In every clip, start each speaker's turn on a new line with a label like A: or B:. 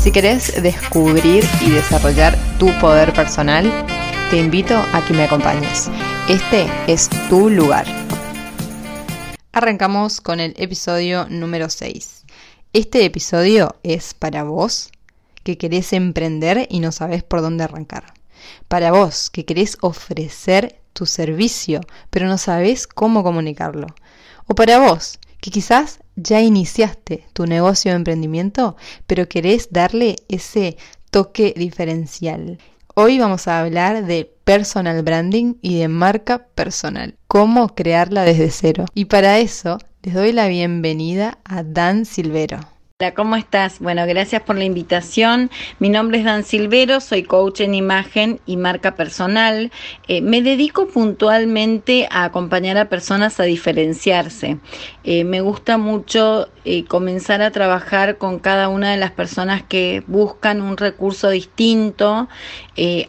A: si querés descubrir y desarrollar tu poder personal, te invito a que me acompañes. Este es tu lugar. Arrancamos con el episodio número 6. Este episodio es para vos que querés emprender y no sabes por dónde arrancar. Para vos que querés ofrecer tu servicio, pero no sabes cómo comunicarlo. O para vos que quizás ya iniciaste tu negocio de emprendimiento, pero querés darle ese toque diferencial. Hoy vamos a hablar de personal branding y de marca personal, cómo crearla desde cero. Y para eso les doy la bienvenida a Dan Silvero.
B: Hola, ¿cómo estás? Bueno, gracias por la invitación. Mi nombre es Dan Silvero, soy coach en imagen y marca personal. Eh, me dedico puntualmente a acompañar a personas a diferenciarse. Eh, me gusta mucho eh, comenzar a trabajar con cada una de las personas que buscan un recurso distinto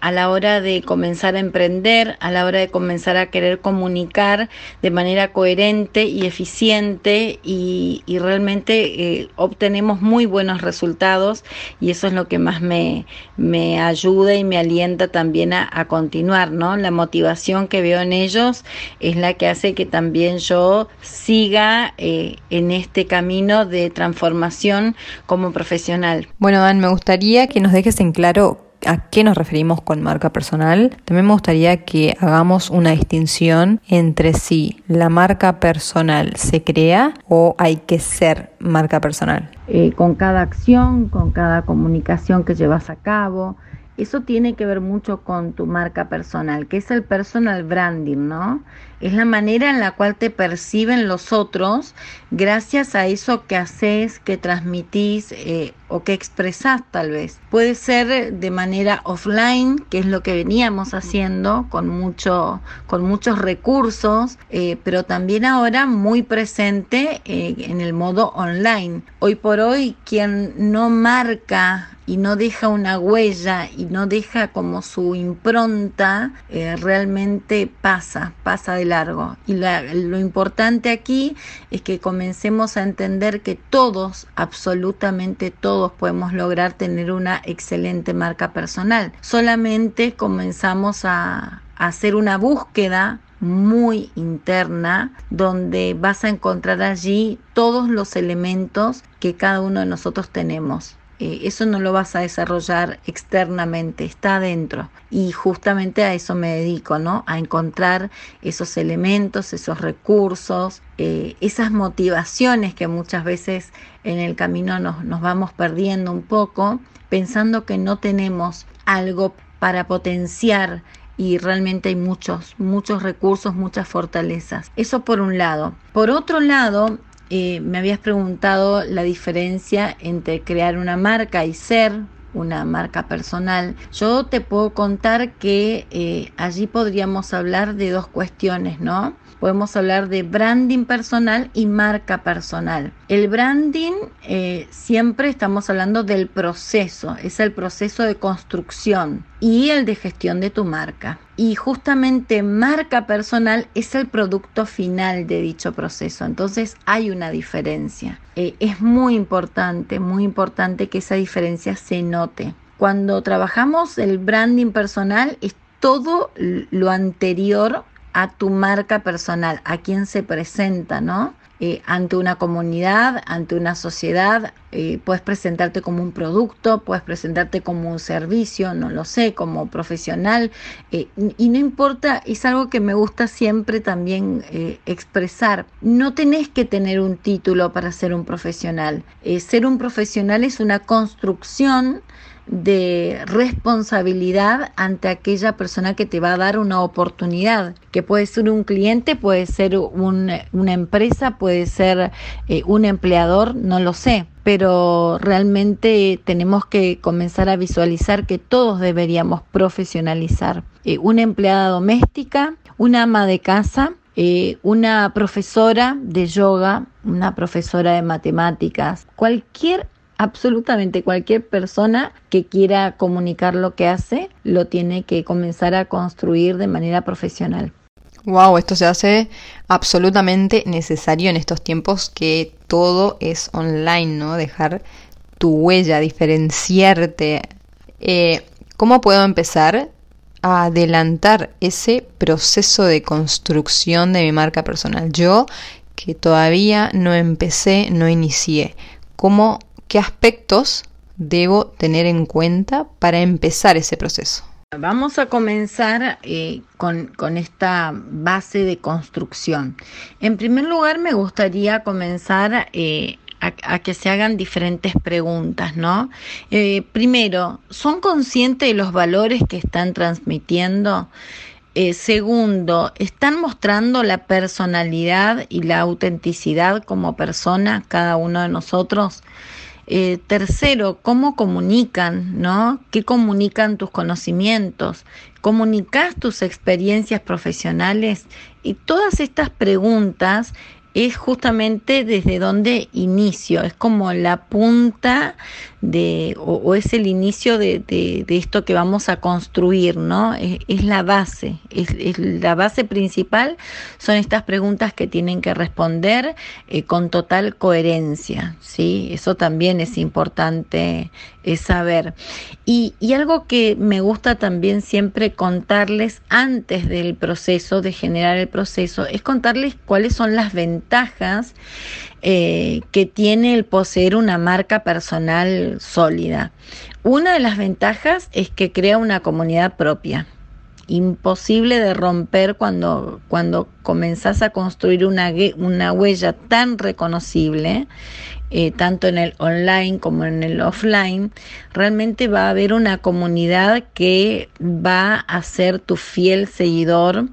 B: a la hora de comenzar a emprender, a la hora de comenzar a querer comunicar de manera coherente y eficiente y, y realmente obtener muy buenos resultados y eso es lo que más me, me ayuda y me alienta también a, continuar, ¿no? La motivación que veo en ellos es la que hace que también yo siga eh, en este camino de transformación como profesional.
A: Bueno, Dan, me gustaría que nos dejes en claro a qué nos referimos con marca personal. También me gustaría que hagamos una distinción entre si la marca personal se crea o hay que ser marca personal.
B: Eh, con cada acción, con cada comunicación que llevas a cabo, eso tiene que ver mucho con tu marca personal, que es el personal branding, ¿no? Es la manera en la cual te perciben los otros gracias a eso que haces, que transmitís eh, o que expresás tal vez. Puede ser de manera offline, que es lo que veníamos haciendo con, mucho, con muchos recursos, eh, pero también ahora muy presente eh, en el modo online. Hoy por hoy, quien no marca y no deja una huella y no deja como su impronta, realmente pasa, pasa de largo. Y lo importante aquí es que comencemos a entender que todos, absolutamente todos, podemos lograr tener una excelente marca personal. Solamente comenzamos a, a hacer una búsqueda muy interna donde vas a encontrar allí todos los elementos que cada uno de nosotros tenemos. Eh, eso no lo vas a desarrollar externamente, está adentro. Y justamente a eso me dedico, ¿no? A encontrar esos elementos, esos recursos, eh, esas motivaciones que muchas veces en el camino nos, nos vamos perdiendo un poco, pensando que no tenemos algo para potenciar y realmente hay muchos, muchos recursos, muchas fortalezas. Eso por un lado. Por otro lado, eh, me habías preguntado la diferencia entre crear una marca y ser una marca personal. Yo te puedo contar que eh, allí podríamos hablar de dos cuestiones, ¿no? podemos hablar de branding personal y marca personal. El branding eh, siempre estamos hablando del proceso, es el proceso de construcción y el de gestión de tu marca. Y justamente marca personal es el producto final de dicho proceso. Entonces hay una diferencia. Eh, es muy importante, muy importante que esa diferencia se note. Cuando trabajamos el branding personal es todo lo anterior a tu marca personal, a quién se presenta, ¿no? Eh, ante una comunidad, ante una sociedad, eh, puedes presentarte como un producto, puedes presentarte como un servicio, no lo sé, como profesional, eh, y no importa, es algo que me gusta siempre también expresar, no tenés que tener un título para ser un profesional, ser un profesional es una construcción de responsabilidad ante aquella persona que te va a dar una oportunidad, que puede ser un cliente, puede ser una empresa, puede ser eh, un empleador, no lo sé. Pero realmente tenemos que comenzar a visualizar que todos deberíamos profesionalizar. Eh, una empleada doméstica, una ama de casa, eh, una profesora de yoga, una profesora de matemáticas, cualquier absolutamente cualquier persona que quiera comunicar lo que hace lo tiene que comenzar a construir de manera profesional.
A: Wow, esto se hace absolutamente necesario en estos tiempos que todo es online, ¿no? Dejar tu huella, diferenciarte. Eh, ¿Cómo puedo empezar a adelantar ese proceso de construcción de mi marca personal? Yo que todavía no empecé, no inicié. ¿Cómo ¿Qué aspectos debo tener en cuenta para empezar ese proceso?
B: Vamos a comenzar eh, con, esta base de construcción. En primer lugar, me gustaría comenzar eh, a, que se hagan diferentes preguntas, ¿no? Eh, primero, ¿son conscientes de los valores que están transmitiendo? segundo, ¿están mostrando la personalidad y la autenticidad como persona cada uno de nosotros? Eh, tercero, cómo comunican, ¿no? ¿Qué comunican tus conocimientos? ¿Comunicas tus experiencias profesionales? Y todas estas preguntas es justamente desde donde inicio, es como la punta de, o, es el inicio de, de, esto que vamos a construir, ¿no? Es, la base, es, la base principal, son estas preguntas que tienen que responder eh, con total coherencia, ¿sí? Eso también es importante es saber. Y, y algo que me gusta también siempre contarles antes del proceso, de generar el proceso, es contarles cuáles son las ventajas eh, que tiene el poseer una marca personal sólida. Una de las ventajas es que crea una comunidad propia. Imposible de romper cuando, cuando comenzás a construir una, una huella tan reconocible, eh, tanto en el online como en el offline, realmente va a haber una comunidad que va a ser tu fiel seguidor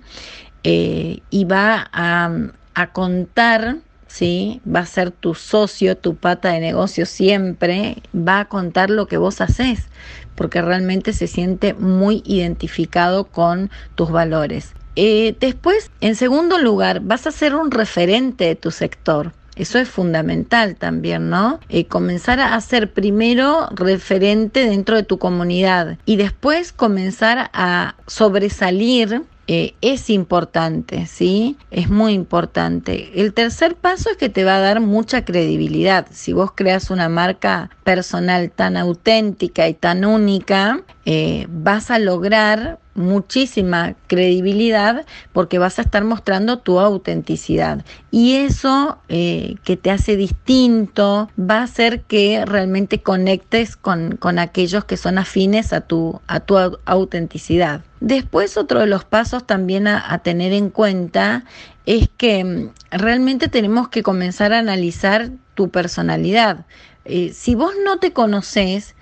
B: eh, y va a, a contar ¿sí? Va a ser tu socio, tu pata de negocio siempre, va a contar lo que vos haces, porque realmente se siente muy identificado con tus valores. Eh, después, en segundo lugar, vas a ser un referente de tu sector. Eso es fundamental también, ¿no? Eh, comenzar a ser primero referente dentro de tu comunidad y después comenzar a sobresalir eh, es importante, ¿sí? Es muy importante. El tercer paso es que te va a dar mucha credibilidad. Si vos creas una marca personal tan auténtica y tan única, eh, vas a lograr muchísima credibilidad porque vas a estar mostrando tu autenticidad y eso eh, que te hace distinto va a hacer que realmente conectes con, con aquellos que son afines a tu, a tu autenticidad. Después otro de los pasos también a, tener en cuenta es que mm, realmente tenemos que comenzar a analizar tu personalidad. Eh, si vos no te conoces,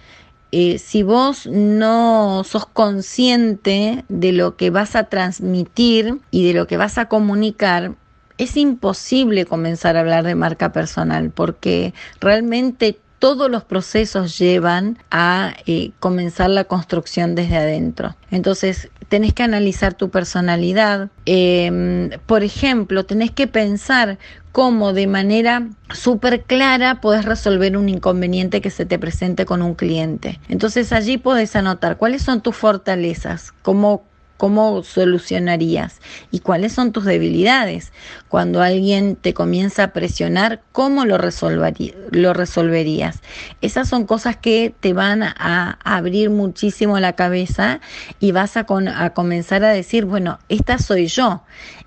B: eh, si vos no sos consciente de lo que vas a transmitir y de lo que vas a comunicar, es imposible comenzar a hablar de marca personal porque realmente todos los procesos llevan a eh, comenzar la construcción desde adentro. Entonces, tenés que analizar tu personalidad. Em, por ejemplo, tenés que pensar cómo de manera súper clara puedes resolver un inconveniente que se te presente con un cliente. Entonces allí puedes anotar cuáles son tus fortalezas, cómo ¿Cómo solucionarías? ¿Y cuáles son tus debilidades? Cuando alguien te comienza a presionar, ¿cómo lo, resolverías? Esas son cosas que te van a abrir muchísimo la cabeza y vas a, a comenzar a decir, bueno, esta soy yo.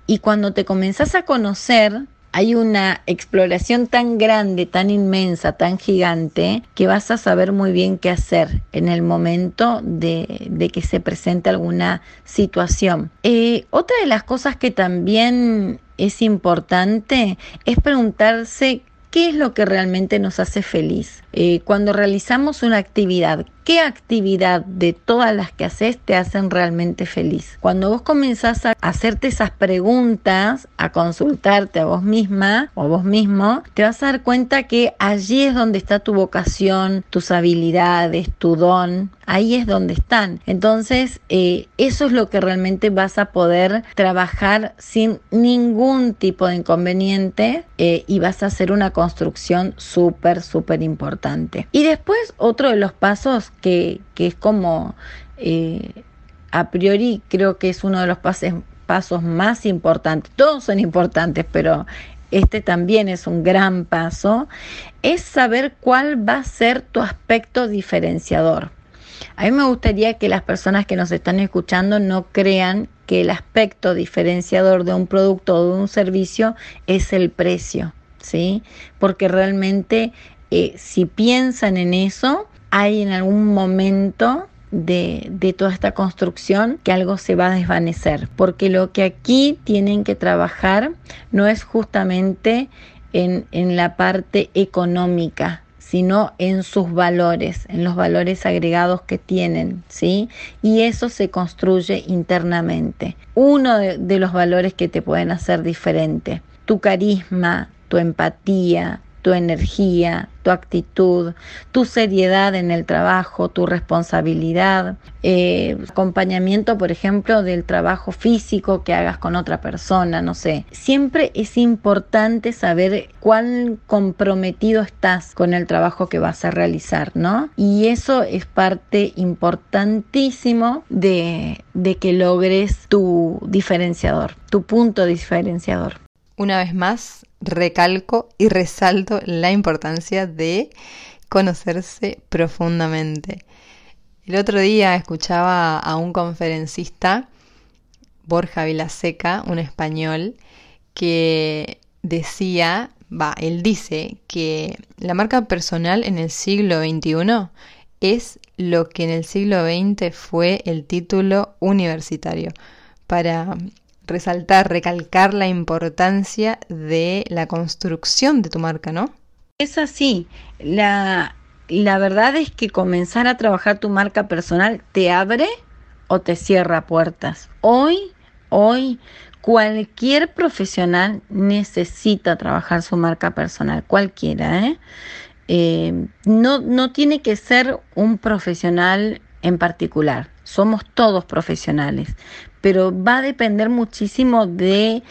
B: Y cuando te comenzás a conocer, hay una exploración tan grande, tan inmensa, tan gigante, que vas a saber muy bien qué hacer en el momento de, que se presente alguna situación. Eh, otra de las cosas que también es importante es preguntarse qué es lo que realmente nos hace feliz. Eh, cuando realizamos una actividad, ¿qué actividad de todas las que haces te hacen realmente feliz? Cuando vos comenzás a hacerte esas preguntas, a consultarte a vos misma o vos mismo, te vas a dar cuenta que allí es donde está tu vocación, tus habilidades, tu don, ahí es donde están. Entonces, eh, eso es lo que realmente vas a poder trabajar sin ningún tipo de inconveniente eh, y vas a hacer una construcción súper, súper importante. Y después, otro de los pasos que, es como eh, a priori creo que es uno de los pasos, pasos más importantes. Todos son importantes, pero este también es un gran paso, es saber cuál va a ser tu aspecto diferenciador. A mí me gustaría que las personas que nos están escuchando no crean que el aspecto diferenciador de un producto o de un servicio es el precio, ¿sí? Porque realmente eh, si piensan en eso, hay en algún momento de, de, toda esta construcción que algo se va a desvanecer. Porque lo que aquí tienen que trabajar no es justamente en, en la parte económica, sino en sus valores, en los valores agregados que tienen, ¿sí? Y eso se construye internamente. Uno de, de los valores que te pueden hacer diferente, tu carisma, tu empatía, tu energía, tu actitud, tu seriedad en el trabajo, tu responsabilidad, eh, acompañamiento, por ejemplo, del trabajo físico que hagas con otra persona, no sé. Siempre es importante saber cuán comprometido estás con el trabajo que vas a realizar, ¿no? Y eso es parte importantísimo de, de que logres tu diferenciador, tu punto diferenciador.
A: Una vez más, recalco y resalto la importancia de conocerse profundamente. El otro día escuchaba a un conferencista, Borja Vilaseca, un español, que decía, va, él dice que la marca personal en el siglo XXI es lo que en el siglo XX fue el título universitario. Para resaltar, recalcar la importancia de la construcción de tu marca, ¿no?
B: Es así. La, la verdad es que comenzar a trabajar tu marca personal te abre o te cierra puertas. Hoy, hoy, cualquier profesional necesita trabajar su marca personal, cualquiera, ¿eh? Eh, no, no tiene que ser un profesional en particular. Somos todos profesionales, pero va a depender muchísimo de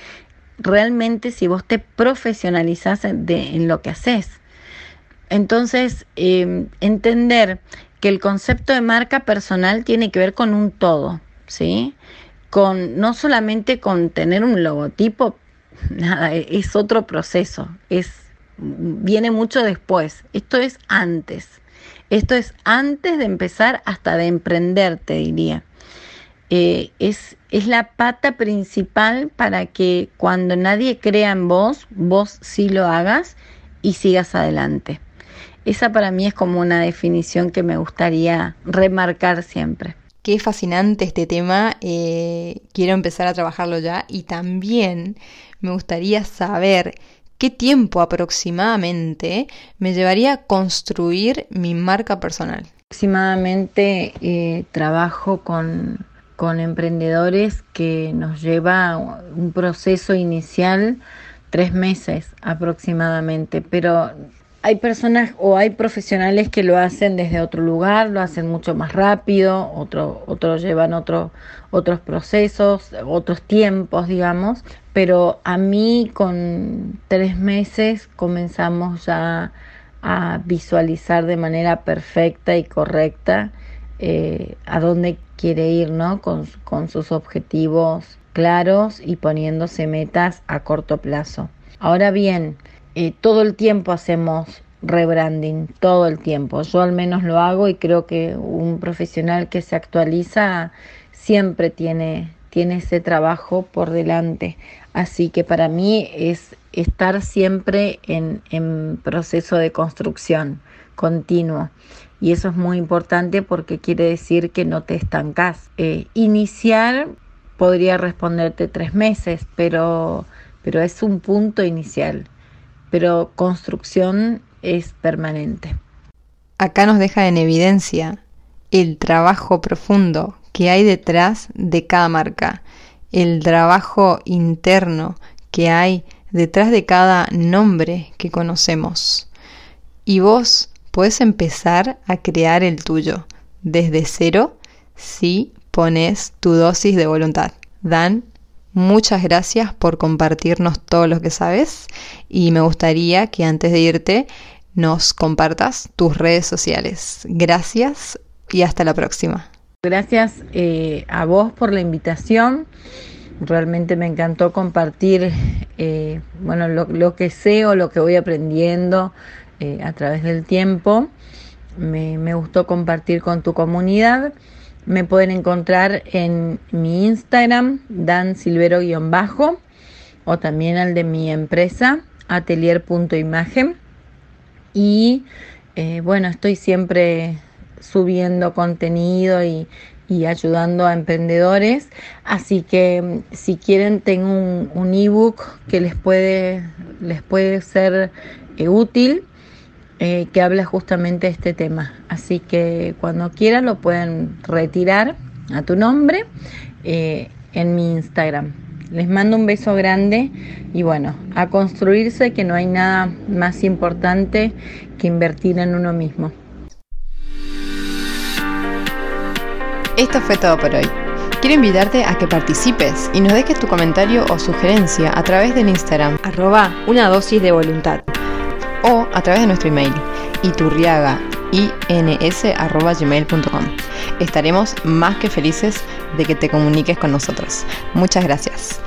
B: realmente si vos te profesionalizás en, lo que haces. Entonces, em, entender que el concepto de marca personal tiene que ver con un todo, ¿sí? Con, no solamente con tener un logotipo, nada, e, es otro proceso, es, viene mucho después, esto es antes. Esto es antes de empezar hasta de emprender, te diría. Eh, es, es la pata principal para que cuando nadie crea en vos, vos sí lo hagas y sigas adelante. Esa para mí es como una definición que me gustaría remarcar siempre.
A: Qué fascinante este tema, eh, quiero empezar a trabajarlo ya y también me gustaría saber ¿Qué tiempo aproximadamente me llevaría a construir mi marca personal?
B: Aproximadamente eh, trabajo con, con emprendedores que nos lleva un proceso inicial tres meses aproximadamente, pero hay personas o hay profesionales que lo hacen desde otro lugar, lo hacen mucho más rápido, otros llevan otro, otros procesos, otros tiempos, digamos, pero a mí con tres meses comenzamos ya a visualizar de manera perfecta y correcta eh, a dónde quiere ir, ¿no? Con, con sus objetivos claros y poniéndose metas a corto plazo. Ahora bien, todo el tiempo hacemos rebranding, todo el tiempo. Yo al menos lo hago y creo que un profesional que se actualiza siempre tiene, tiene ese trabajo por delante. Así que para mí es estar siempre en, en proceso de construcción continuo. Y eso es muy importante porque quiere decir que no te estancás. Eh, iniciar podría responderte tres meses, pero, pero es un punto inicial pero construcción es permanente.
A: acá nos deja en evidencia el trabajo profundo que hay detrás de cada marca, el trabajo interno que hay detrás de cada nombre que conocemos. Y vos puedes empezar a crear el tuyo desde cero si pones tu dosis de voluntad. Dan, muchas gracias por compartirnos todo lo que sabes y me gustaría que antes de irte nos compartas tus redes sociales. Gracias y hasta la próxima.
B: Gracias eh, a vos por la invitación. Realmente me encantó compartir eh, bueno, lo, que sé o lo que voy aprendiendo eh, a través del tiempo. Me, me, gustó compartir con tu comunidad. Me pueden encontrar en mi Instagram, Dan Silvero-bajo, o también al de mi empresa, atelier.imagen. Y eh, bueno, estoy siempre subiendo contenido y, ayudando a emprendedores. Así que mm, si quieren, tengo un, ebook que les puede, les puede ser eh, útil, eh, que habla justamente de este tema. Así que cuando quieran lo pueden retirar a tu nombre en mi Instagram. Les mando un beso grande y bueno, a construirse que no hay nada más importante que invertir en uno mismo.
A: Esto fue todo por hoy. Quiero invitarte a que participes y nos dejes tu comentario o sugerencia a través del Instagram, arroba una dosis de voluntad, a través de nuestro email, iturriaga, ins.gmail.com. Estaremos más que felices de que te comuniques con nosotros. Muchas gracias.